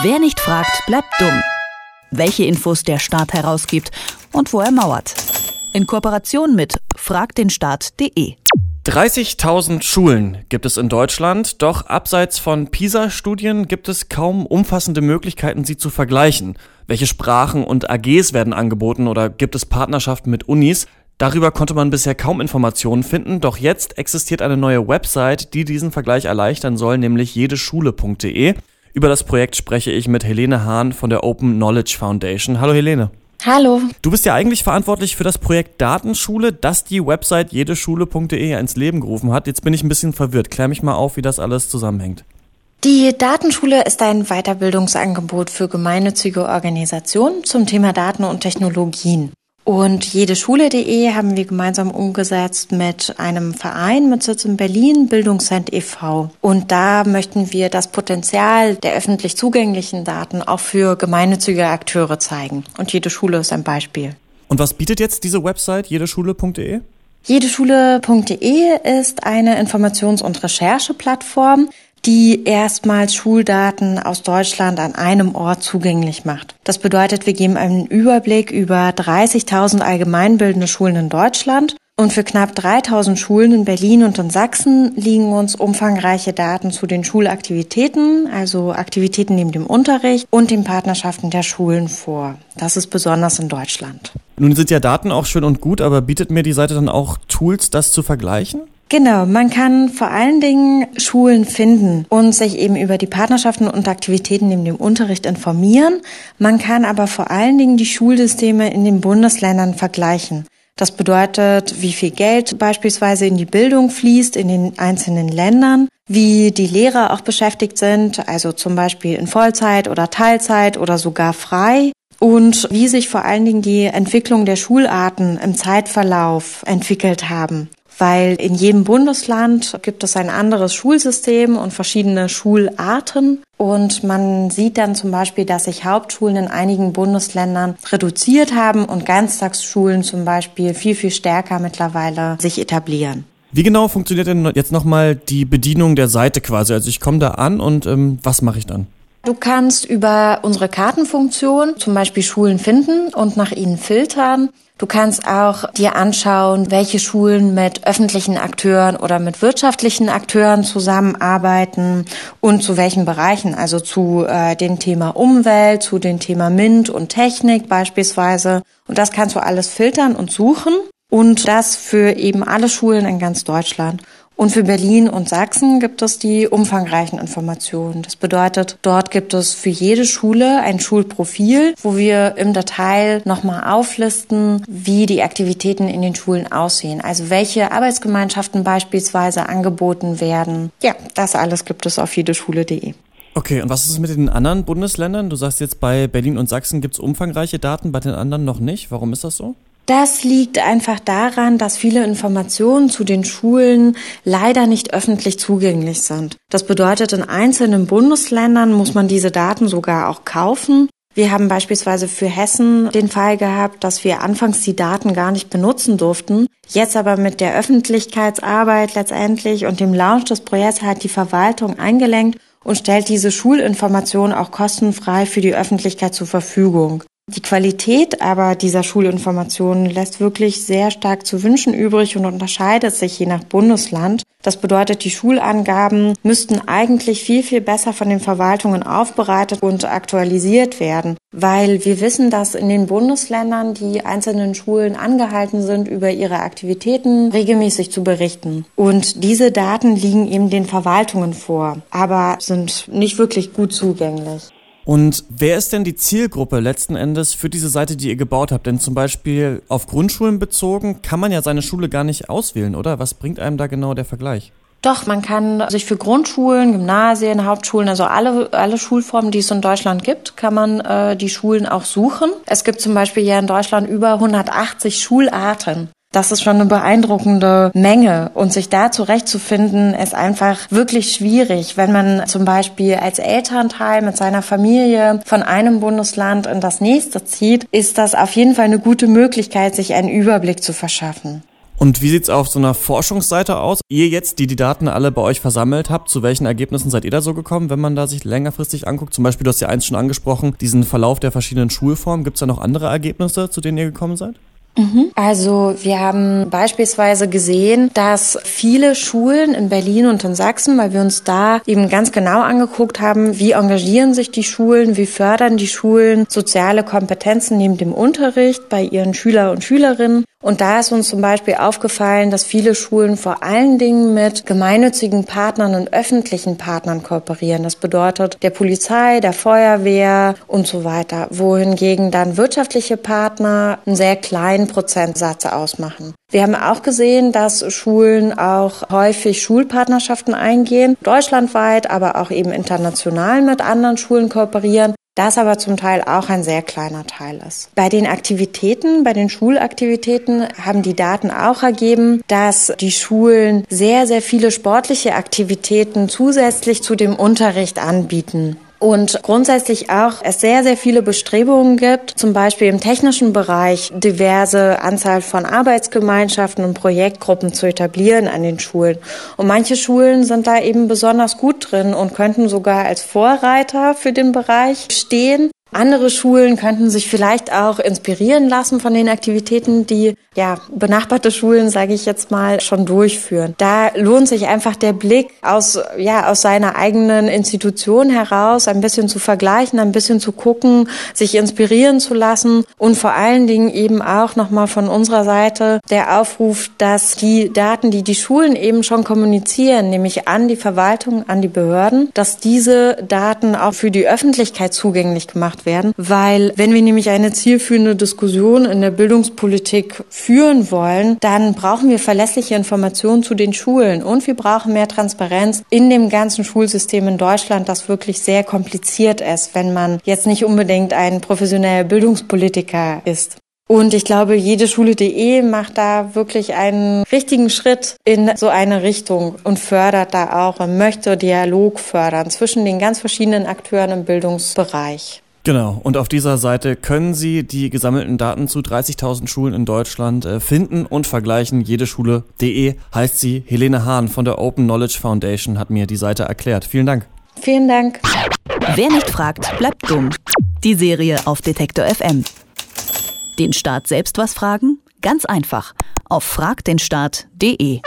Wer nicht fragt, bleibt dumm. Welche Infos der Staat herausgibt und wo er mauert. In Kooperation mit fragdenstaat.de. 30.000 Schulen gibt es in Deutschland, doch abseits von PISA-Studien gibt es kaum umfassende Möglichkeiten, sie zu vergleichen. Welche Sprachen und AGs werden angeboten oder gibt es Partnerschaften mit Unis? Darüber konnte man bisher kaum Informationen finden, doch jetzt existiert eine neue Website, die diesen Vergleich erleichtern soll, nämlich jedeschule.de. Über das Projekt spreche ich mit Helene Hahn von der Open Knowledge Foundation. Hallo Helene. Hallo. Du bist ja eigentlich verantwortlich für das Projekt Datenschule, das die Website jedeschule.de ins Leben gerufen hat. Jetzt bin ich ein bisschen verwirrt. Klär mich mal auf, wie das alles zusammenhängt. Die Datenschule ist ein Weiterbildungsangebot für gemeinnützige Organisationen zum Thema Daten und Technologien. Und jedeschule.de haben wir gemeinsam umgesetzt mit einem Verein mit Sitz in Berlin, Bildungscent e.V. Und da möchten wir das Potenzial der öffentlich zugänglichen Daten auch für gemeinnützige Akteure zeigen. Und jede Schule ist ein Beispiel. Und was bietet jetzt diese Website jedeschule.de? Jedeschule.de ist eine Informations- und Rechercheplattform, die erstmals Schuldaten aus Deutschland an einem Ort zugänglich macht. Das bedeutet, wir geben einen Überblick über 30.000 allgemeinbildende Schulen in Deutschland und für knapp 3000 Schulen in Berlin und in Sachsen liegen uns umfangreiche Daten zu den Schulaktivitäten, also Aktivitäten neben dem Unterricht und den Partnerschaften der Schulen vor. Das ist besonders in Deutschland. Nun sind ja Daten auch schön und gut, aber bietet mir die Seite dann auch Tools, das zu vergleichen? Genau, man kann vor allen Dingen Schulen finden und sich eben über die Partnerschaften und Aktivitäten neben dem Unterricht informieren. Man kann aber vor allen Dingen die Schulsysteme in den Bundesländern vergleichen. Das bedeutet, wie viel Geld beispielsweise in die Bildung fließt in den einzelnen Ländern, wie die Lehrer auch beschäftigt sind, also zum Beispiel in Vollzeit oder Teilzeit oder sogar frei und wie sich vor allen Dingen die Entwicklung der Schularten im Zeitverlauf entwickelt haben weil in jedem Bundesland gibt es ein anderes Schulsystem und verschiedene Schularten. Und man sieht dann zum Beispiel, dass sich Hauptschulen in einigen Bundesländern reduziert haben und Ganztagsschulen zum Beispiel viel, viel stärker mittlerweile sich etablieren. Wie genau funktioniert denn jetzt nochmal die Bedienung der Seite quasi? Also ich komme da an und ähm, was mache ich dann? Du kannst über unsere Kartenfunktion zum Beispiel Schulen finden und nach ihnen filtern. Du kannst auch dir anschauen, welche Schulen mit öffentlichen Akteuren oder mit wirtschaftlichen Akteuren zusammenarbeiten und zu welchen Bereichen, also zu äh, dem Thema Umwelt, zu dem Thema MINT und Technik beispielsweise. Und das kannst du alles filtern und suchen und das für eben alle Schulen in ganz Deutschland. Und für Berlin und Sachsen gibt es die umfangreichen Informationen. Das bedeutet, dort gibt es für jede Schule ein Schulprofil, wo wir im Detail nochmal auflisten, wie die Aktivitäten in den Schulen aussehen. Also welche Arbeitsgemeinschaften beispielsweise angeboten werden. Ja, das alles gibt es auf jedeschule.de. Okay, und was ist mit den anderen Bundesländern? Du sagst jetzt, bei Berlin und Sachsen gibt es umfangreiche Daten, bei den anderen noch nicht. Warum ist das so? Das liegt einfach daran, dass viele Informationen zu den Schulen leider nicht öffentlich zugänglich sind. Das bedeutet, in einzelnen Bundesländern muss man diese Daten sogar auch kaufen. Wir haben beispielsweise für Hessen den Fall gehabt, dass wir anfangs die Daten gar nicht benutzen durften. Jetzt aber mit der Öffentlichkeitsarbeit letztendlich und dem Launch des Projekts hat die Verwaltung eingelenkt und stellt diese Schulinformationen auch kostenfrei für die Öffentlichkeit zur Verfügung. Die Qualität aber dieser Schulinformationen lässt wirklich sehr stark zu wünschen übrig und unterscheidet sich je nach Bundesland. Das bedeutet, die Schulangaben müssten eigentlich viel, viel besser von den Verwaltungen aufbereitet und aktualisiert werden, weil wir wissen, dass in den Bundesländern die einzelnen Schulen angehalten sind, über ihre Aktivitäten regelmäßig zu berichten. Und diese Daten liegen eben den Verwaltungen vor, aber sind nicht wirklich gut zugänglich. Und wer ist denn die Zielgruppe letzten Endes für diese Seite, die ihr gebaut habt? Denn zum Beispiel auf Grundschulen bezogen kann man ja seine Schule gar nicht auswählen, oder? Was bringt einem da genau der Vergleich? Doch, man kann sich für Grundschulen, Gymnasien, Hauptschulen, also alle, alle Schulformen, die es in Deutschland gibt, kann man äh, die Schulen auch suchen. Es gibt zum Beispiel ja in Deutschland über 180 Schularten. Das ist schon eine beeindruckende Menge. Und sich da zurechtzufinden, ist einfach wirklich schwierig. Wenn man zum Beispiel als Elternteil mit seiner Familie von einem Bundesland in das nächste zieht, ist das auf jeden Fall eine gute Möglichkeit, sich einen Überblick zu verschaffen. Und wie sieht's auf so einer Forschungsseite aus? Ihr jetzt, die die Daten alle bei euch versammelt habt, zu welchen Ergebnissen seid ihr da so gekommen, wenn man da sich längerfristig anguckt? Zum Beispiel, du hast ja eins schon angesprochen, diesen Verlauf der verschiedenen Schulformen. Gibt's da noch andere Ergebnisse, zu denen ihr gekommen seid? Mhm. Also wir haben beispielsweise gesehen, dass viele Schulen in Berlin und in Sachsen, weil wir uns da eben ganz genau angeguckt haben, wie engagieren sich die Schulen, wie fördern die Schulen soziale Kompetenzen neben dem Unterricht bei ihren Schüler und Schülerinnen. Und da ist uns zum Beispiel aufgefallen, dass viele Schulen vor allen Dingen mit gemeinnützigen Partnern und öffentlichen Partnern kooperieren. Das bedeutet der Polizei, der Feuerwehr und so weiter. Wohingegen dann wirtschaftliche Partner einen sehr kleinen Prozentsatz ausmachen. Wir haben auch gesehen, dass Schulen auch häufig Schulpartnerschaften eingehen, deutschlandweit, aber auch eben international mit anderen Schulen kooperieren das aber zum Teil auch ein sehr kleiner Teil ist. Bei den Aktivitäten, bei den Schulaktivitäten haben die Daten auch ergeben, dass die Schulen sehr, sehr viele sportliche Aktivitäten zusätzlich zu dem Unterricht anbieten und grundsätzlich auch es sehr, sehr viele Bestrebungen gibt, zum Beispiel im technischen Bereich diverse Anzahl von Arbeitsgemeinschaften und Projektgruppen zu etablieren an den Schulen. Und manche Schulen sind da eben besonders gut drin und könnten sogar als Vorreiter für den Bereich stehen. Andere Schulen könnten sich vielleicht auch inspirieren lassen von den Aktivitäten, die ja benachbarte Schulen, sage ich jetzt mal, schon durchführen. Da lohnt sich einfach der Blick aus ja aus seiner eigenen Institution heraus, ein bisschen zu vergleichen, ein bisschen zu gucken, sich inspirieren zu lassen und vor allen Dingen eben auch nochmal von unserer Seite der Aufruf, dass die Daten, die die Schulen eben schon kommunizieren, nämlich an die Verwaltung, an die Behörden, dass diese Daten auch für die Öffentlichkeit zugänglich gemacht werden, weil wenn wir nämlich eine zielführende Diskussion in der Bildungspolitik führen wollen, dann brauchen wir verlässliche Informationen zu den Schulen und wir brauchen mehr Transparenz in dem ganzen Schulsystem in Deutschland, das wirklich sehr kompliziert ist, wenn man jetzt nicht unbedingt ein professioneller Bildungspolitiker ist. Und ich glaube, jede Schule.de macht da wirklich einen richtigen Schritt in so eine Richtung und fördert da auch und möchte Dialog fördern zwischen den ganz verschiedenen Akteuren im Bildungsbereich. Genau, und auf dieser Seite können Sie die gesammelten Daten zu 30.000 Schulen in Deutschland äh, finden und vergleichen. Jedeschule.de heißt sie. Helene Hahn von der Open Knowledge Foundation hat mir die Seite erklärt. Vielen Dank. Vielen Dank. Wer nicht fragt, bleibt dumm. Die Serie auf Detektor FM. Den Staat selbst was fragen? Ganz einfach. Auf fragdenstaat.de.